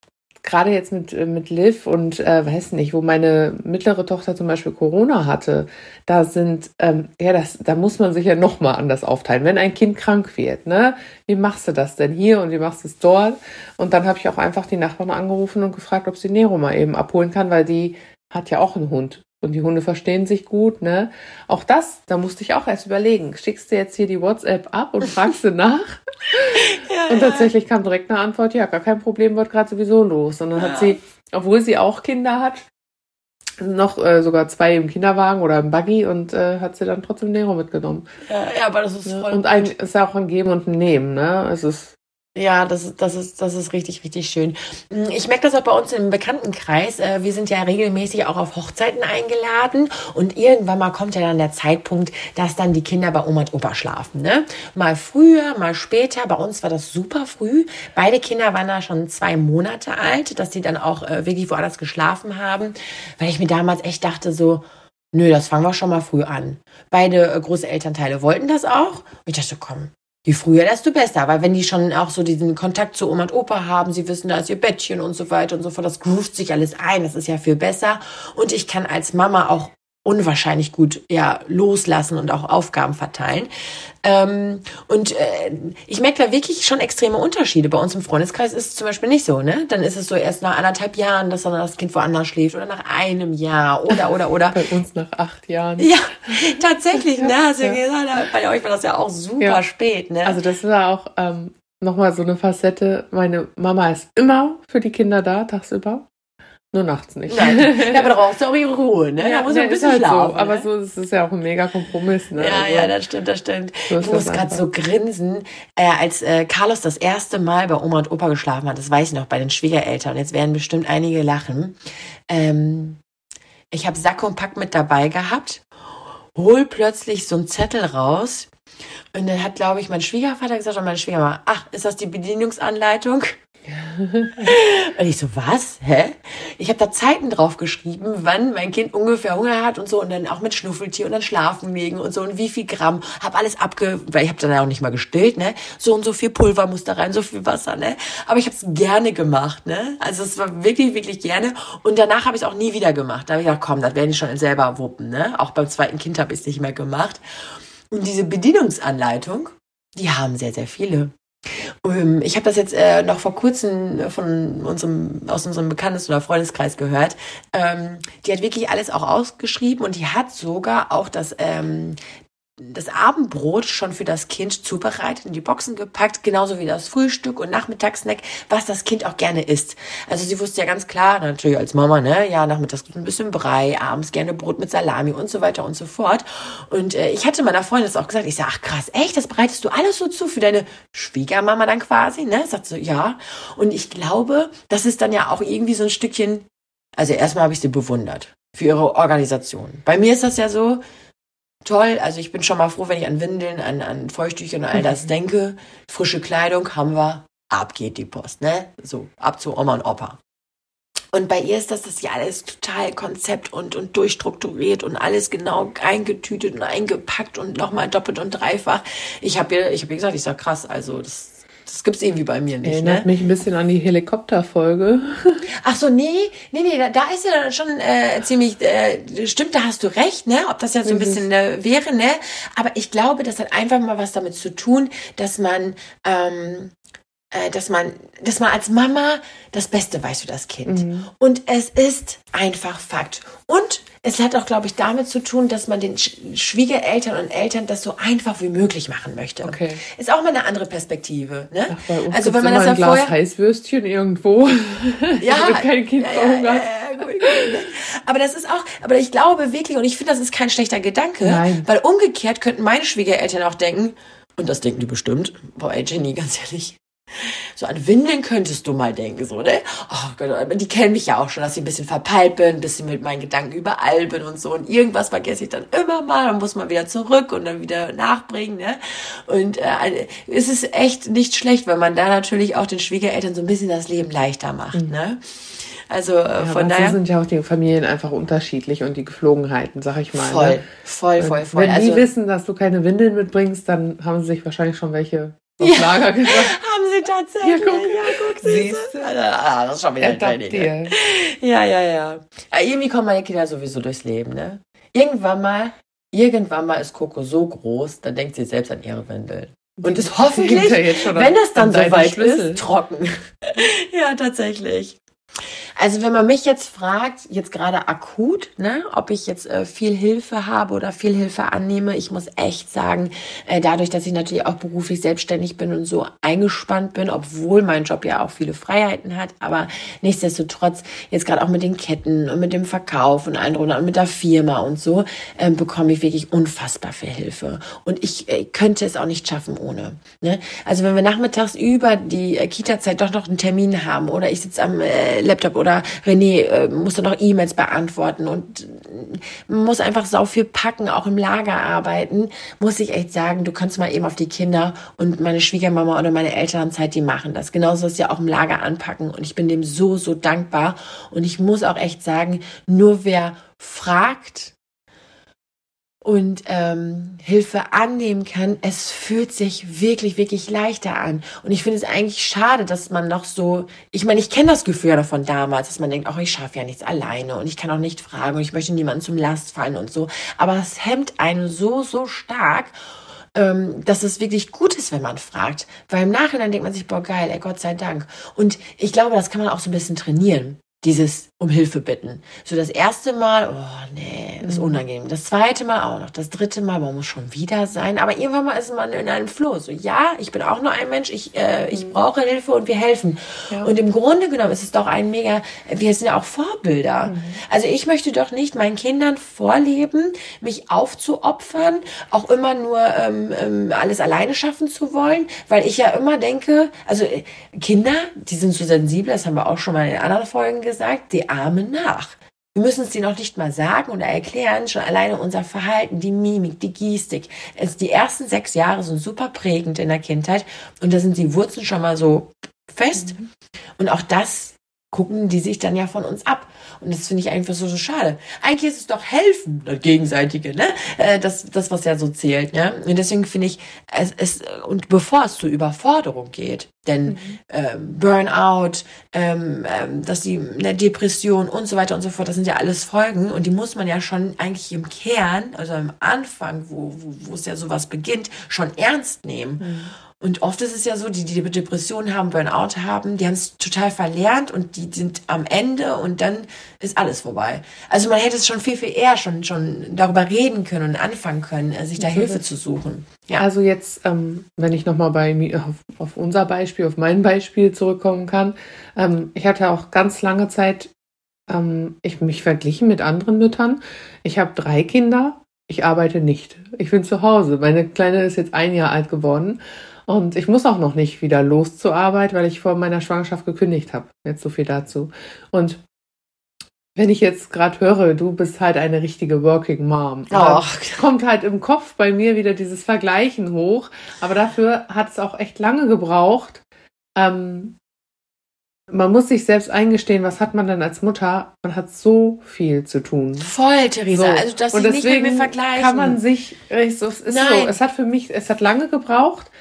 gerade jetzt mit, äh, mit Liv und äh, weiß nicht, wo meine mittlere Tochter zum Beispiel Corona hatte, da sind, ähm, ja, das, da muss man sich ja nochmal anders aufteilen. Wenn ein Kind krank wird, ne, wie machst du das denn hier und wie machst du es dort? Und dann habe ich auch einfach die Nachbarn angerufen und gefragt, ob sie Nero mal eben abholen kann, weil die hat ja auch einen Hund. Und die Hunde verstehen sich gut, ne? Auch das, da musste ich auch erst überlegen. Schickst du jetzt hier die WhatsApp ab und fragst du nach? Ja, und tatsächlich kam direkt eine Antwort, ja, gar kein Problem, wird gerade sowieso los. Und dann Ja. hat sie, obwohl sie auch Kinder hat, noch äh, sogar zwei im Kinderwagen oder im Buggy und äh, hat sie dann trotzdem Nero mitgenommen. Ja, ja, aber das ist Ne? voll Und ein ist ja auch ein Geben und ein Nehmen, ne? Es ist Ja, das, ist- das, ist, das ist richtig, richtig schön. Mm, Ich merke das auch bei uns im Bekanntenkreis. Äh, Wir sind ja regelmäßig auch auf Hochzeiten eingeladen und irgendwann mal kommt ja dann der Zeitpunkt, dass dann die Kinder bei Oma und Opa schlafen. Ne? Mal früher, mal später. Bei uns war das super früh. Beide Kinder waren da schon zwei Monate alt, dass die dann auch äh, wirklich woanders geschlafen haben, weil ich mir damals echt dachte so, Nö, das fangen wir schon mal früh an. Beide äh, große Elternteile wollten das auch. Und ich dachte, komm, je früher, desto besser. Weil wenn die schon auch so diesen Kontakt zu Oma und Opa haben, sie wissen, da ist ihr Bettchen und so weiter und so fort, das groovt sich alles ein, das ist ja viel besser. Und ich kann als Mama auch unwahrscheinlich gut ja loslassen und auch Aufgaben verteilen. Ähm, und äh, ich merke da wirklich schon extreme Unterschiede. Bei uns im Freundeskreis ist es zum Beispiel nicht so, ne? Dann ist es so erst nach anderthalb Jahren, dass dann das Kind woanders schläft oder nach einem Jahr oder oder oder. bei uns nach acht Jahren. Ja, tatsächlich, ne? Hast du Ja. gesagt, bei euch war das ja auch super Ja. spät, ne? Also das war auch ähm, nochmal so eine Facette. Meine Mama ist immer für die Kinder da, tagsüber. Nur nachts nicht. Nein. Ja, aber da brauchst du auch ihre Ruhe, ne? da muss ne, man ein bisschen halt schlafen. so. Aber ne? so ist es ja auch ein mega Kompromiss. Ne? Ja, Also, ja, das stimmt, das stimmt. So ich muss gerade so grinsen, äh, als äh, Carlos das erste Mal bei Oma und Opa geschlafen hat. Das weiß ich noch, bei den Schwiegereltern. Und jetzt werden bestimmt einige lachen. Ähm, ich habe Sack und Pack mit dabei gehabt, hol plötzlich so einen Zettel raus. Und dann hat, glaube ich, mein Schwiegervater gesagt und meine Schwiegermama, ach, ist das die Bedienungsanleitung? Und ich so, was? Hä? Ich habe da Zeiten drauf geschrieben, wann mein Kind ungefähr Hunger hat und so und dann auch mit Schnuffeltier und dann schlafen legen und so und wie viel Gramm. Hab alles abge... Weil ich habe dann auch nicht mal gestillt, ne? So und so viel Pulver muss da rein, so viel Wasser, ne? Aber ich habe es gerne gemacht, ne? Also es war wirklich, wirklich gerne. Und danach habe ich es auch nie wieder gemacht. Da habe ich gedacht, komm, das werde ich schon selber wuppen, ne? Auch beim zweiten Kind habe ich es nicht mehr gemacht. Und diese Bedienungsanleitung, die haben sehr, sehr viele. Ähm, Ich habe das jetzt äh, noch vor kurzem von unserem, aus unserem Bekanntes- oder Freundeskreis gehört. Ähm, die hat wirklich alles auch ausgeschrieben und die hat sogar auch das, ähm, das Abendbrot schon für das Kind zubereitet, in die Boxen gepackt, genauso wie das Frühstück und Nachmittagssnack, was das Kind auch gerne isst. Also sie wusste ja ganz klar, natürlich als Mama, ne, ja, nachmittags ein bisschen Brei, abends gerne Brot mit Salami und so weiter und so fort. Und äh, ich hatte meiner Freundin das auch gesagt, ich sag, ach krass, echt, das bereitest du alles so zu für deine Schwiegermama dann quasi, ne? Sagt so, ja. Und ich glaube, das ist dann ja auch irgendwie so ein Stückchen, also erstmal habe ich sie bewundert für ihre Organisation. Bei mir ist das ja so, toll. Also ich bin schon mal froh, wenn ich an Windeln, an, an Feuchttücher und all das denke. Frische Kleidung haben wir, ab geht die Post, ne? So, ab zu Oma und Opa. Und bei ihr ist das, dass sie alles total konzept und, und durchstrukturiert und alles genau eingetütet und eingepackt und nochmal doppelt und dreifach. Ich habe ihr, ich habe ihr gesagt, ich sag krass, also das, das gibt's irgendwie bei mir nicht, Erinnert ne? mich ein bisschen an die Helikopterfolge. Ach so, nee, nee, nee, da, da ist ja schon äh, ziemlich, äh, stimmt, da hast du recht, ne? Ob das jetzt so ein bisschen äh, wäre, ne? Aber ich glaube, das hat einfach mal was damit zu tun, dass man, ähm, äh, dass man, dass man als Mama das Beste weiß für das Kind. Und es ist einfach Fakt. Und es hat auch, glaube ich, damit zu tun, dass man den Sch Schwiegereltern und Eltern das so einfach wie möglich machen möchte. Okay. Ist auch mal eine andere Perspektive, ne? Ach, bei uns also wenn man das ein Glas vorher Heißwürstchen irgendwo. ja, kein Kind ja. Ja, ja, gut, gut. Aber das ist auch, aber ich glaube wirklich, und ich finde, das ist kein schlechter Gedanke, Nein. weil umgekehrt könnten meine Schwiegereltern auch denken, und das denken die bestimmt, boah, ey, Jenny, ganz ehrlich, so an Windeln könntest du mal denken, so, ne? Oh Gott, die kennen mich ja auch schon, dass ich ein bisschen verpeilt bin, ein bisschen mit meinen Gedanken überall bin und so. Und irgendwas vergesse ich dann immer mal, dann muss man wieder zurück und dann wieder nachbringen, ne? Und äh, es ist echt nicht schlecht, wenn man da natürlich auch den Schwiegereltern so ein bisschen das Leben leichter macht, ne? Also äh, Mhm. Ja, von daher. sind ja auch die Familien einfach unterschiedlich und die Geflogenheiten, sag ich mal. Voll, ne? voll, voll, voll. Wenn Also die wissen, dass du keine Windeln mitbringst, dann haben sie sich wahrscheinlich schon welche auf Lager gesagt. sie tatsächlich. Ja, guck. ja, guck Siehst du. Ah, das ist schon wieder ein Training. dir. Ja, ja, ja. Ja, Irgendwie kommen meine Kinder sowieso durchs Leben, ne? Irgendwann mal, irgendwann mal ist Coco so groß, dann denkt sie selbst an ihre Windeln. Und ist hoffentlich, wenn es dann soweit ist, trocken. ja, tatsächlich. Also wenn man mich jetzt fragt, jetzt gerade akut, ne, ob ich jetzt äh, viel Hilfe habe oder viel Hilfe annehme, ich muss echt sagen, äh, dadurch, dass ich natürlich auch beruflich selbstständig bin und so eingespannt bin, obwohl mein Job ja auch viele Freiheiten hat, aber nichtsdestotrotz jetzt gerade auch mit den Ketten und mit dem Verkauf und allem und mit der Firma und so äh, bekomme ich wirklich unfassbar viel Hilfe und ich äh, könnte es auch nicht schaffen ohne. Ne? Also wenn wir nachmittags über die äh, Kita-Zeit doch noch einen Termin haben oder ich sitze am äh, Laptop oder René äh, muss dann noch E-Mails beantworten und äh, muss einfach sau viel packen, auch im Lager arbeiten, muss ich echt sagen, du kannst mal eben auf die Kinder und meine Schwiegermama oder meine Elternzeit, die machen das. Genauso ist ja auch im Lager anpacken und ich bin dem so, so dankbar und ich muss auch echt sagen, nur wer fragt, und ähm, Hilfe annehmen kann, es fühlt sich wirklich, wirklich leichter an. Und ich finde es eigentlich schade, dass man noch so, ich meine, ich kenne das Gefühl ja von damals, dass man denkt, ach, ich schaffe ja nichts alleine und ich kann auch nicht fragen und ich möchte niemanden zum Last fallen und so. Aber es hemmt einen so, so stark ähm, dass es wirklich gut ist, wenn man fragt. Weil im Nachhinein denkt man sich, boah, geil, ey, Gott sei Dank. Und ich glaube, das kann man auch so ein bisschen trainieren dieses um Hilfe bitten. So das erste Mal, oh nee, ist mhm. unangenehm. Das zweite Mal auch noch. Das dritte Mal, man muss schon wieder sein. Aber irgendwann mal ist man in einem Flow. So, ja, ich bin auch nur ein Mensch, ich, äh, ich mhm. brauche Hilfe und wir helfen. Ja. Und im Grunde genommen ist es doch ein mega, wir sind ja auch Vorbilder. Mhm. Also ich möchte doch nicht meinen Kindern vorleben, mich aufzuopfern, auch immer nur ähm, ähm, alles alleine schaffen zu wollen, weil ich ja immer denke, also äh, Kinder, die sind so sensibel, das haben wir auch schon mal in anderen Folgen gesagt, die ahmen nach. Wir müssen es dir noch nicht mal sagen oder erklären, schon alleine unser Verhalten, die Mimik, die Gestik. Es, die ersten sechs Jahre sind super prägend in der Kindheit und da sind die Wurzeln schon mal so fest. Mhm. Und auch das gucken die sich dann ja von uns ab. Und das finde ich einfach so, so schade. Eigentlich ist es doch helfen, das Gegenseitige, ne? Äh, das, das, was ja so zählt, ne? Und deswegen finde ich, es, es, und bevor es zur Überforderung geht, denn mhm. ähm, Burnout, ähm, ähm, dass die eine Depression und so weiter und so fort, das sind ja alles Folgen und die muss man ja schon eigentlich im Kern, also am Anfang, wo, wo, wo es ja sowas beginnt, schon ernst nehmen. Mhm. Und oft ist es ja so, die, die Depressionen haben, Burnout haben, die haben es total verlernt und die sind am Ende und dann ist alles vorbei. Also man hätte es schon viel, viel eher schon, schon darüber reden können und anfangen können, äh, sich da Hilfe zu suchen. Ja. Also jetzt, ähm, wenn ich nochmal bei mir auf, auf, unser Beispiel, auf mein Beispiel zurückkommen kann. Ähm, ich hatte auch ganz lange Zeit ähm, ich mich verglichen mit anderen Müttern. Ich habe drei Kinder. Ich arbeite nicht. Ich bin zu Hause. Meine Kleine ist jetzt ein Jahr alt geworden. Und ich muss auch noch nicht wieder los zur Arbeit, weil ich vor meiner Schwangerschaft gekündigt habe. Jetzt so viel dazu. Und wenn ich jetzt gerade höre, du bist halt eine richtige Working Mom, kommt halt im Kopf bei mir wieder dieses Vergleichen hoch. Aber dafür hat es auch echt lange gebraucht. Ähm, man muss sich selbst eingestehen, was hat man denn als Mutter? Man hat so viel zu tun. Voll, Theresa. So. Also das nicht mit mir vergleichen. Kann man sich, so, es ist Nein. so, es hat für mich, es hat lange gebraucht,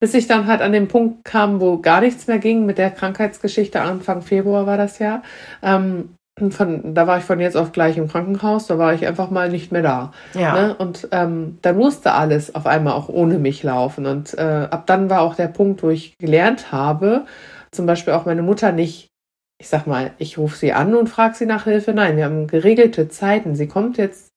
bis ich dann halt an den Punkt kam, wo gar nichts mehr ging mit der Krankheitsgeschichte. Anfang Februar war das ja. Ähm, von, da war ich von jetzt auf gleich im Krankenhaus, da war ich einfach mal nicht mehr da. Ja. Ne? Und ähm, dann musste alles auf einmal auch ohne mich laufen. Und äh, ab dann war auch der Punkt, wo ich gelernt habe, zum Beispiel auch meine Mutter nicht, ich sag mal, ich rufe sie an und frage sie nach Hilfe. Nein, wir haben geregelte Zeiten. Sie kommt jetzt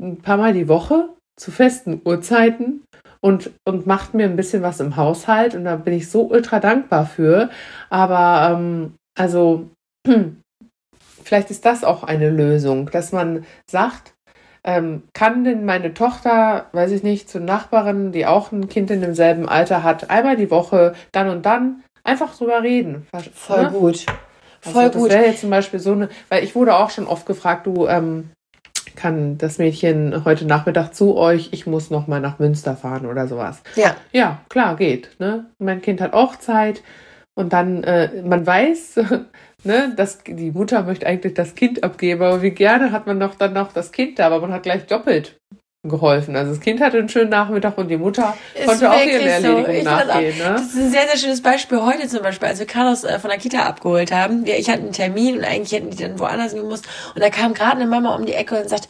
ein paar Mal die Woche zu festen Uhrzeiten und, und macht mir ein bisschen was im Haushalt und da bin ich so ultra dankbar für. Aber ähm, also vielleicht ist das auch eine Lösung, dass man sagt, ähm, kann denn meine Tochter, weiß ich nicht, zur Nachbarin, die auch ein Kind in demselben Alter hat, einmal die Woche dann und dann einfach drüber reden. Voll ne? gut. Also Voll also, gut. Das wäre jetzt zum Beispiel so eine, weil ich wurde auch schon oft gefragt, du, ähm, kann das Mädchen heute Nachmittag zu euch, ich muss noch mal nach Münster fahren oder sowas. Ja. Ja, klar, geht. Ne? Mein Kind hat auch Zeit und dann, äh, man weiß, ne, dass die Mutter möchte eigentlich das Kind abgeben, aber wie gerne hat man noch dann noch das Kind da, aber man hat gleich doppelt geholfen. Also das Kind hatte einen schönen Nachmittag und die Mutter ist konnte auch ihre Erledigung so. nachgehen. Das, ne? das, ist ein sehr, sehr schönes Beispiel heute zum Beispiel, als wir Carlos äh, von der Kita abgeholt haben. Wir, ich hatte einen Termin und eigentlich hätten die dann woanders gemusst. Und da kam gerade eine Mama um die Ecke und sagt,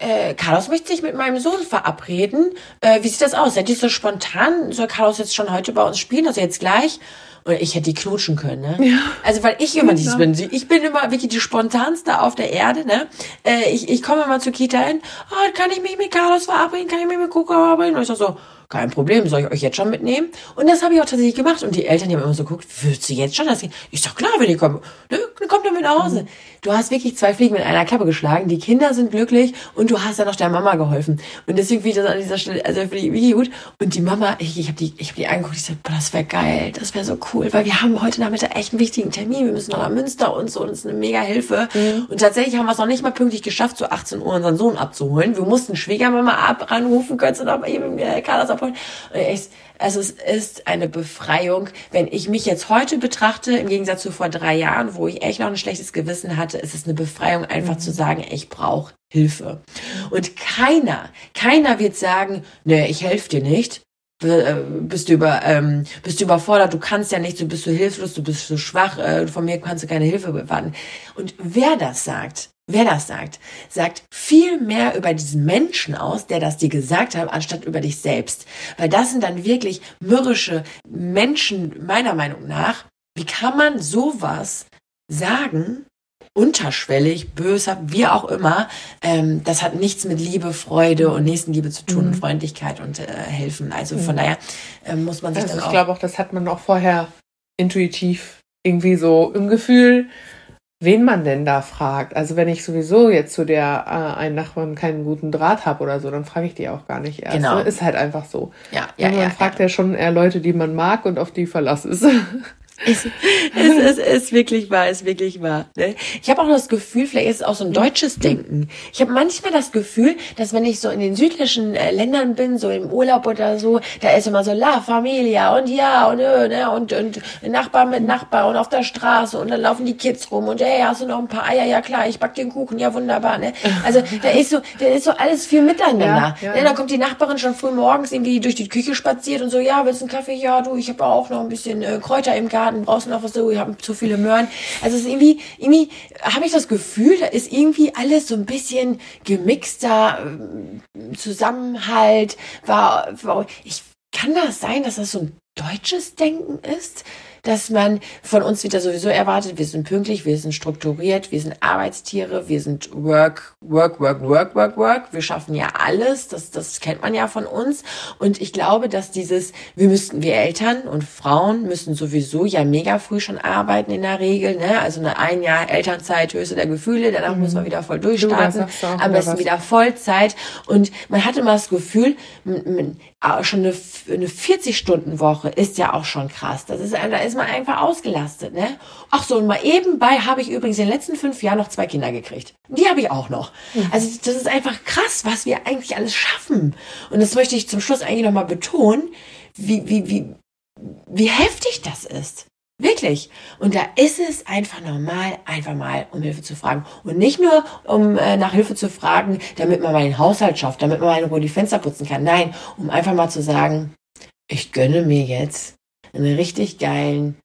äh, Carlos möchte sich mit meinem Sohn verabreden. Äh, wie sieht das aus? Seid ihr so spontan? Soll Carlos jetzt schon heute bei uns spielen? Also jetzt gleich? Und ich hätte die knutschen können, ne? Ja. Also weil ich immer dieses bin. Ich bin immer wirklich die spontanste auf der Erde, ne? Äh, ich, ich komme immer zur Kita hin. Oh, kann ich mich mit Carlos verabreden? Kann ich mich mit Coco verabreden? Und ich sag so, kein Problem, soll ich euch jetzt schon mitnehmen? Und das habe ich auch tatsächlich gemacht. Und die Eltern die haben immer so geguckt, willst du jetzt schon das gehen? Ich sag, klar, wenn ihr kommt. Ne? Dann kommt ihr mit nach Hause. Du hast wirklich zwei Fliegen mit einer Klappe geschlagen. Die Kinder sind glücklich und du hast ja noch der Mama geholfen. Und deswegen finde ich das an dieser Stelle, also finde ich wirklich gut. Und die Mama, ich, ich habe die, ich habe die angeguckt, ich sag, boah, das wäre geil, das wäre so cool, weil wir haben heute Nachmittag echt einen wichtigen Termin. Wir müssen noch nach Münster und so, und das ist eine mega Hilfe. Und tatsächlich haben wir es noch nicht mal pünktlich geschafft, so 18 Uhr unseren Sohn abzuholen. Wir mussten Schwiegermama ab ranrufen, könntest du noch mal eben äh, Carlos abholen. Und echt, also es ist eine Befreiung. Wenn ich mich jetzt heute betrachte, im Gegensatz zu vor drei Jahren, wo ich echt noch ein schlechtes Gewissen hatte, ist es eine Befreiung, einfach zu sagen, ich brauche Hilfe. Und keiner, keiner wird sagen, nee, ich helfe dir nicht. Äh, Bist du über, ähm, bist du überfordert, du kannst ja nicht, du bist so hilflos, du bist so schwach, äh, von mir kannst du keine Hilfe erwarten. Und wer das sagt, wer das sagt, sagt viel mehr über diesen Menschen aus, der das dir gesagt hat, anstatt über dich selbst. Weil das sind dann wirklich mürrische Menschen, meiner Meinung nach. Wie kann man sowas sagen? Unterschwellig, böshaft, wie auch immer. Ähm, das hat nichts mit Liebe, Freude und Nächstenliebe zu tun und Freundlichkeit und äh, helfen. Also von daher ähm, muss man sich Also dann ich auch. glaube auch, das hat man auch vorher intuitiv irgendwie so im Gefühl, wen man denn da fragt. Also wenn ich sowieso jetzt zu der äh, einen Nachbarn keinen guten Draht habe oder so, dann frage ich die auch gar nicht erst. Genau. Ne? Ist halt einfach so. ja, ja, Ja, man ja, fragt ja. ja. schon eher Leute, die man mag und auf die Verlass ist. es, es ist wirklich wahr, ist wirklich wahr. Ne? Ich habe auch das Gefühl, vielleicht ist es auch so ein deutsches Denken. Ich habe manchmal das Gefühl, dass wenn ich so in den südlichen äh, Ländern bin, so im Urlaub oder so, da ist immer so La Familia und ja und äh, ne, und und Nachbar mit Nachbar und auf der Straße und dann laufen die Kids rum und hey, hast du noch ein paar Eier? Ja klar, ich back den Kuchen, ja wunderbar. Ne? Also da ist so, da ist so alles viel miteinander. Ja, ja. Ne? Da kommt die Nachbarin schon früh morgens irgendwie durch die Küche spaziert und so, ja, willst du einen Kaffee? Ja, du, ich habe auch noch ein bisschen äh, Kräuter im Garten, brauchst du noch was? So, ich habe zu viele Möhren. Also es ist irgendwie, irgendwie habe ich das Gefühl, da ist irgendwie alles so ein bisschen gemixter ähm, Zusammenhalt. War, war, ich kann das sein, dass das so ein deutsches Denken ist, dass man von uns wieder sowieso erwartet, wir sind pünktlich, wir sind strukturiert, wir sind Arbeitstiere, wir sind work, work, work, work, work, work. Wir schaffen ja alles, das, das kennt man ja von uns. Und ich glaube, dass dieses, wir müssten, wir Eltern und Frauen müssen sowieso ja mega früh schon arbeiten in der Regel, ne? Also eine ein Jahr Elternzeit, Höchste der Gefühle, danach muss man wieder voll durchstarten, du am besten wieder Vollzeit. Und man hat immer das Gefühl, ah, schon eine, eine 40-Stunden-Woche ist ja auch schon krass. Das ist, da ist man einfach ausgelastet, ne? Ach so, und mal ebenbei habe ich übrigens in den letzten fünf Jahren noch zwei Kinder gekriegt. Die habe ich auch noch. Also das ist einfach krass, was wir eigentlich alles schaffen. Und das möchte ich zum Schluss eigentlich nochmal betonen, wie, wie, wie, wie heftig das ist. Wirklich. Und da ist es einfach normal, einfach mal um Hilfe zu fragen. Und nicht nur, um äh, nach Hilfe zu fragen, damit man mal den Haushalt schafft, damit man mal in Ruhe die Fenster putzen kann. Nein, um einfach mal zu sagen, ich gönne mir jetzt einen richtig geilen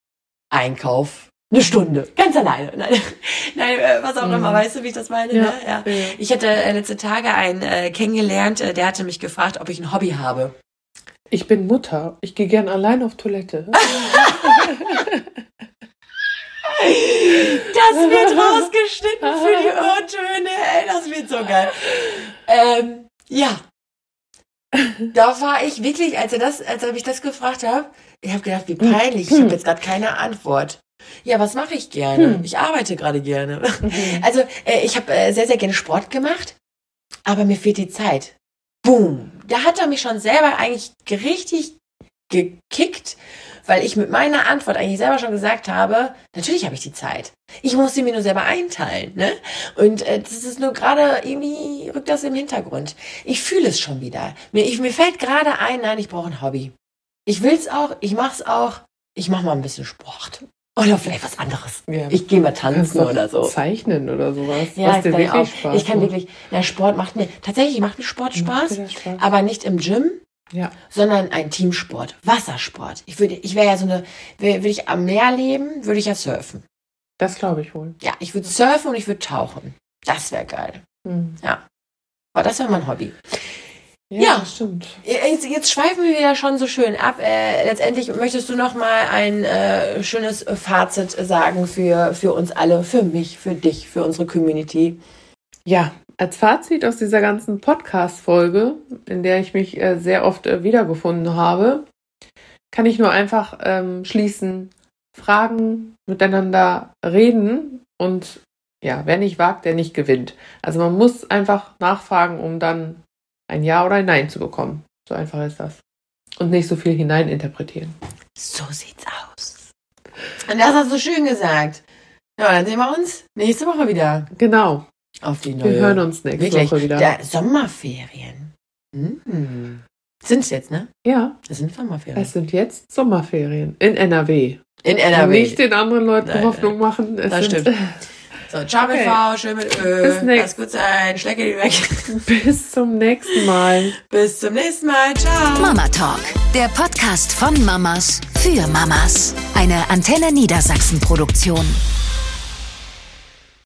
Einkauf. Eine Stunde. Ganz alleine. Nein, nein äh, was auch immer. Weißt du, wie ich das meine? Ja, ne? ja. ja. Ich hatte äh, letzte Tage einen äh, kennengelernt, äh, der hatte mich gefragt, ob ich ein Hobby habe. Ich bin Mutter. Ich gehe gern allein auf Toilette. Das wird rausgeschnitten für die Ohrtöne. Ey, das wird so geil. Ähm, ja. Da war ich wirklich, als er das, als er mich das gefragt hat, ich habe gedacht, wie peinlich. Ich habe jetzt gerade keine Antwort. Ja, was mache ich gerne? Ich arbeite gerade gerne. Also äh, ich habe äh, sehr, sehr gerne Sport gemacht, aber mir fehlt die Zeit. Boom. Da hat er mich schon selber eigentlich richtig gekickt, weil ich mit meiner Antwort eigentlich selber schon gesagt habe, natürlich habe ich die Zeit. Ich muss sie mir nur selber einteilen. Ne? Und äh, das ist nur gerade, irgendwie rückt das im Hintergrund. Ich fühle es schon wieder. Mir, ich, mir fällt gerade ein, nein, ich brauche ein Hobby. Ich will's auch, ich mach's auch. Ich mache mal ein bisschen Sport. Oder vielleicht was anderes. Ja. Ich gehe mal tanzen oder so. Zeichnen oder sowas. Ja, was ich dir kann, wirklich auch. Spaß ich kann macht. wirklich, der Sport macht mir, tatsächlich macht mir Sport Macht Spaß, das Spaß? aber nicht im Gym, Ja. sondern ein Teamsport, Wassersport. Ich würde, ich wäre ja so eine, würde ich am Meer leben, würde ich ja surfen. Das glaube ich wohl. Ja, ich würde surfen und ich würde tauchen. Das wäre geil. Hm. Ja. Aber das wäre mein Hobby. Ja, Ja. stimmt. Jetzt, jetzt schweifen wir ja schon so schön ab. Äh, letztendlich möchtest du noch mal ein äh, schönes Fazit sagen für, für uns alle, für mich, für dich, für unsere Community. Ja, als Fazit aus dieser ganzen Podcast-Folge, in der ich mich äh, sehr oft äh, wiedergefunden habe, kann ich nur einfach ähm, schließen, fragen, miteinander reden und ja, wer nicht wagt, der nicht gewinnt. Also man muss einfach nachfragen, um dann ein Ja oder ein Nein zu bekommen. So einfach ist das. Und nicht so viel hineininterpretieren. So sieht's aus. Und das hast du schön gesagt. Ja, dann sehen wir uns nächste Woche wieder Genau. auf die neue. Wir hören uns nächste Wirklich. Woche wieder. Der Sommerferien. Mhm. Sind's jetzt, ne? Ja, Das sind Sommerferien. es sind jetzt Sommerferien in NRW. In NRW. Nicht den anderen Leuten Nein, Hoffnung machen. Es das sind, stimmt. So, ciao mit Okay. V, schön mit Ö. Lass gut sein, schlecke die weg. Bis zum nächsten Mal. Bis zum nächsten Mal. Ciao. Mama Talk, der Podcast von Mamas für Mamas. Eine Antenne Niedersachsen Produktion.